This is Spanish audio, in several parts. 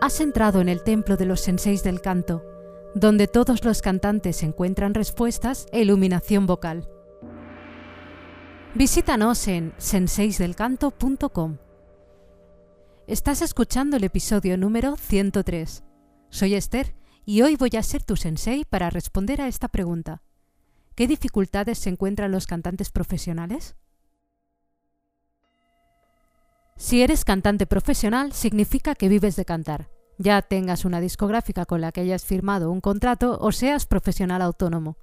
Has entrado en el templo de los senseis del canto, donde todos los cantantes encuentran respuestas e iluminación vocal. Visítanos en senseisdelcanto.com. Estás escuchando el episodio número 103. Soy Esther y hoy voy a ser tu sensei para responder a esta pregunta. ¿Qué dificultades se encuentran los cantantes profesionales? Si eres cantante profesional, significa que vives de cantar, ya tengas una discográfica con la que hayas firmado un contrato o seas profesional autónomo.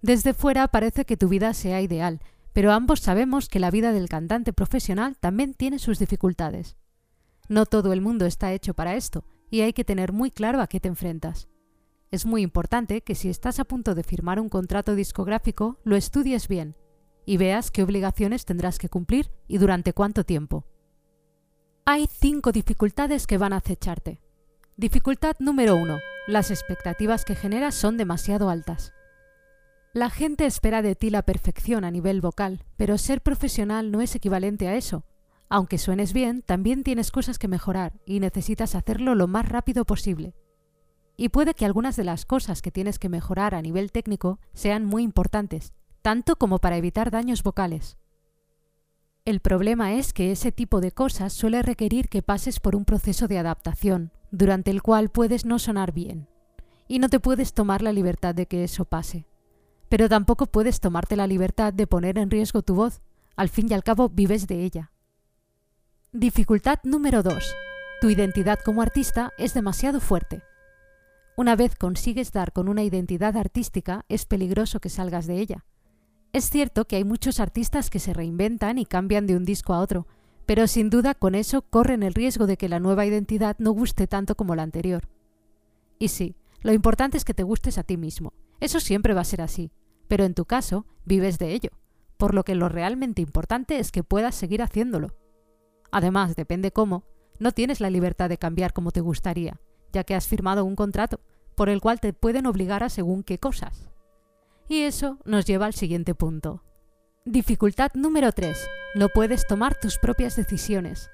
Desde fuera parece que tu vida sea ideal, pero ambos sabemos que la vida del cantante profesional también tiene sus dificultades. No todo el mundo está hecho para esto, y hay que tener muy claro a qué te enfrentas. Es muy importante que si estás a punto de firmar un contrato discográfico, lo estudies bien y veas qué obligaciones tendrás que cumplir y durante cuánto tiempo. Hay cinco dificultades que van a acecharte. Dificultad número uno. Las expectativas que generas son demasiado altas. La gente espera de ti la perfección a nivel vocal, pero ser profesional no es equivalente a eso. Aunque suenes bien, también tienes cosas que mejorar y necesitas hacerlo lo más rápido posible. Y puede que algunas de las cosas que tienes que mejorar a nivel técnico sean muy importantes, tanto como para evitar daños vocales. El problema es que ese tipo de cosas suele requerir que pases por un proceso de adaptación, durante el cual puedes no sonar bien, y no te puedes tomar la libertad de que eso pase. Pero tampoco puedes tomarte la libertad de poner en riesgo tu voz, al fin y al cabo vives de ella. Dificultad número 2. Tu identidad como artista es demasiado fuerte. Una vez consigues dar con una identidad artística, es peligroso que salgas de ella es cierto que hay muchos artistas que se reinventan y cambian de un disco a otro, pero sin duda con eso corren el riesgo de que la nueva identidad no guste tanto como la anterior. Y sí, lo importante es que te gustes a ti mismo. Eso siempre va a ser así, pero en tu caso vives de ello, por lo que lo realmente importante es que puedas seguir haciéndolo. Además, depende cómo, no tienes la libertad de cambiar como te gustaría, ya que has firmado un contrato, por el cual te pueden obligar a según qué cosas. Y eso nos lleva al siguiente punto. Dificultad número 3. No puedes tomar tus propias decisiones.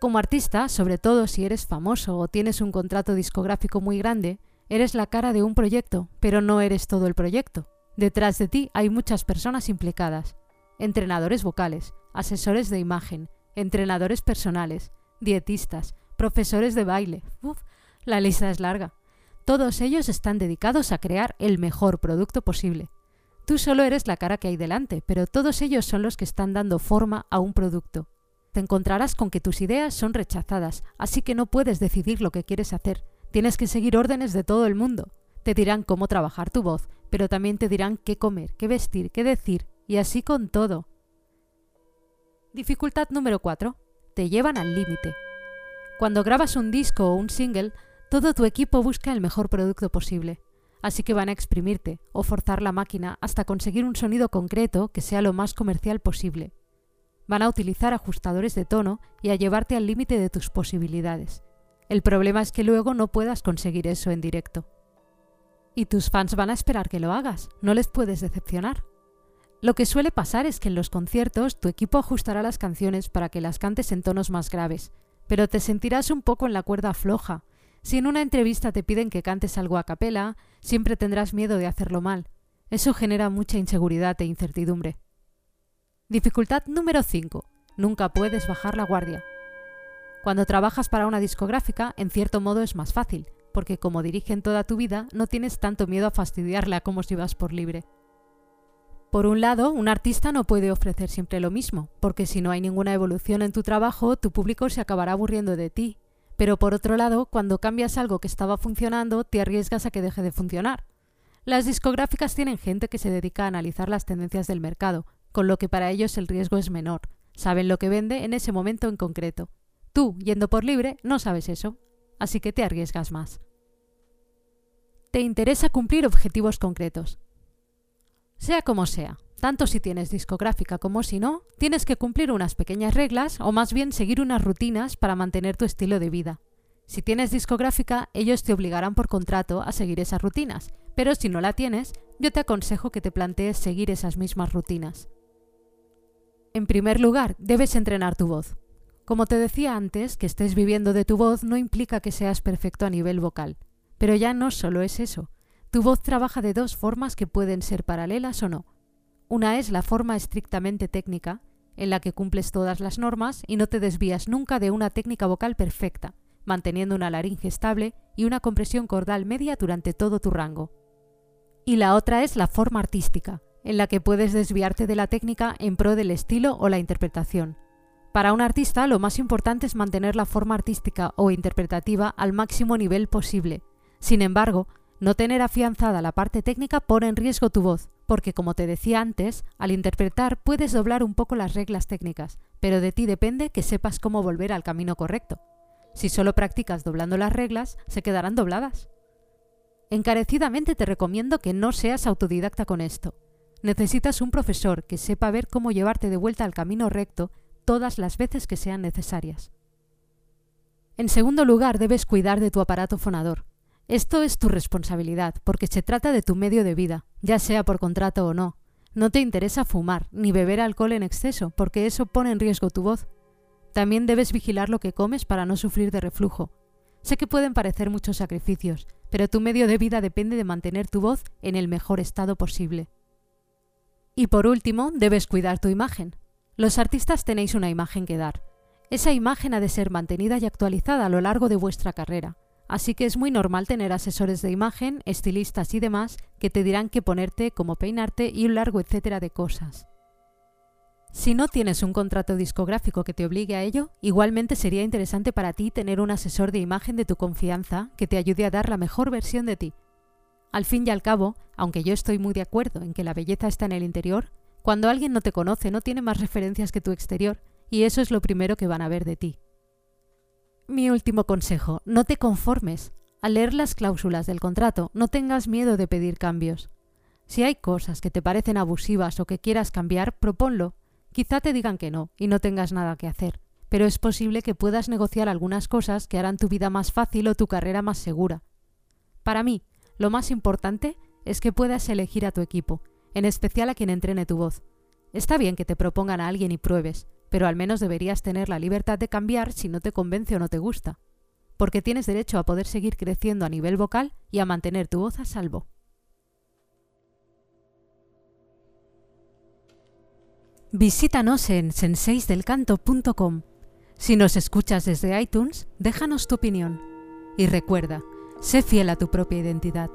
Como artista, sobre todo si eres famoso o tienes un contrato discográfico muy grande, eres la cara de un proyecto, pero no eres todo el proyecto. Detrás de ti hay muchas personas implicadas. Entrenadores vocales, asesores de imagen, entrenadores personales, dietistas, profesores de baile. Uf, la lista es larga. Todos ellos están dedicados a crear el mejor producto posible. Tú solo eres la cara que hay delante, pero todos ellos son los que están dando forma a un producto. Te encontrarás con que tus ideas son rechazadas, así que no puedes decidir lo que quieres hacer. Tienes que seguir órdenes de todo el mundo. Te dirán cómo trabajar tu voz, pero también te dirán qué comer, qué vestir, qué decir, y así con todo. Dificultad número 4. Te llevan al límite. Cuando grabas un disco o un single, todo tu equipo busca el mejor producto posible, así que van a exprimirte o forzar la máquina hasta conseguir un sonido concreto que sea lo más comercial posible. Van a utilizar ajustadores de tono y a llevarte al límite de tus posibilidades. El problema es que luego no puedas conseguir eso en directo. Y tus fans van a esperar que lo hagas, no les puedes decepcionar. Lo que suele pasar es que en los conciertos tu equipo ajustará las canciones para que las cantes en tonos más graves, pero te sentirás un poco en la cuerda floja si en una entrevista te piden que cantes algo a capela, siempre tendrás miedo de hacerlo mal. Eso genera mucha inseguridad e incertidumbre. Dificultad número 5. Nunca puedes bajar la guardia. Cuando trabajas para una discográfica, en cierto modo es más fácil, porque como dirigen toda tu vida, no tienes tanto miedo a fastidiarla como si vas por libre. Por un lado, un artista no puede ofrecer siempre lo mismo, porque si no hay ninguna evolución en tu trabajo, tu público se acabará aburriendo de ti pero por otro lado, cuando cambias algo que estaba funcionando, te arriesgas a que deje de funcionar. Las discográficas tienen gente que se dedica a analizar las tendencias del mercado, con lo que para ellos el riesgo es menor. Saben lo que vende en ese momento en concreto. Tú, yendo por libre, no sabes eso, así que te arriesgas más. Te interesa cumplir objetivos concretos. Sea como sea, tanto si tienes discográfica como si no, tienes que cumplir unas pequeñas reglas o más bien seguir unas rutinas para mantener tu estilo de vida. Si tienes discográfica, ellos te obligarán por contrato a seguir esas rutinas, pero si no la tienes, yo te aconsejo que te plantees seguir esas mismas rutinas. En primer lugar, debes entrenar tu voz. Como te decía antes, que estés viviendo de tu voz no implica que seas perfecto a nivel vocal. Pero ya no solo es eso. Tu voz trabaja de dos formas que pueden ser paralelas o no. Una es la forma estrictamente técnica, en la que cumples todas las normas y no te desvías nunca de una técnica vocal perfecta, manteniendo una laringe estable y una compresión cordal media durante todo tu rango. Y la otra es la forma artística, en la que puedes desviarte de la técnica en pro del estilo o la interpretación. Para un artista lo más importante es mantener la forma artística o interpretativa al máximo nivel posible. Sin embargo, no tener afianzada la parte técnica pone en riesgo tu voz, porque como te decía antes, al interpretar puedes doblar un poco las reglas técnicas, pero de ti depende que sepas cómo volver al camino correcto. Si solo practicas doblando las reglas, se quedarán dobladas. Encarecidamente te recomiendo que no seas autodidacta con esto. Necesitas un profesor que sepa ver cómo llevarte de vuelta al camino recto todas las veces que sean necesarias. En segundo lugar, debes cuidar de tu aparato fonador. Esto es tu responsabilidad, porque se trata de tu medio de vida, ya sea por contrato o no. No te interesa fumar ni beber alcohol en exceso, porque eso pone en riesgo tu voz. También debes vigilar lo que comes para no sufrir de reflujo. Sé que pueden parecer muchos sacrificios, pero tu medio de vida depende de mantener tu voz en el mejor estado posible. Y por último, debes cuidar tu imagen. Los artistas tenéis una imagen que dar. Esa imagen ha de ser mantenida y actualizada a lo largo de vuestra carrera, así que es muy normal tener asesores de imagen, estilistas y demás que te dirán qué ponerte, cómo peinarte y un largo etcétera de cosas. Si no tienes un contrato discográfico que te obligue a ello, igualmente sería interesante para ti tener un asesor de imagen de tu confianza que te ayude a dar la mejor versión de ti. Al fin y al cabo, aunque yo estoy muy de acuerdo en que la belleza está en el interior, cuando alguien no te conoce no tiene más referencias que tu exterior, y eso es lo primero que van a ver de ti. Mi último consejo, no te conformes. Al leer las cláusulas del contrato, no tengas miedo de pedir cambios. Si hay cosas que te parecen abusivas o que quieras cambiar, proponlo. Quizá te digan que no y no tengas nada que hacer, pero es posible que puedas negociar algunas cosas que harán tu vida más fácil o tu carrera más segura. Para mí, lo más importante es que puedas elegir a tu equipo, en especial a quien entrene tu voz. Está bien que te propongan a alguien y pruebes, pero al menos deberías tener la libertad de cambiar si no te convence o no te gusta, porque tienes derecho a poder seguir creciendo a nivel vocal y a mantener tu voz a salvo. Visítanos en senseisdelcanto.com. Si nos escuchas desde iTunes, déjanos tu opinión. Y recuerda, sé fiel a tu propia identidad.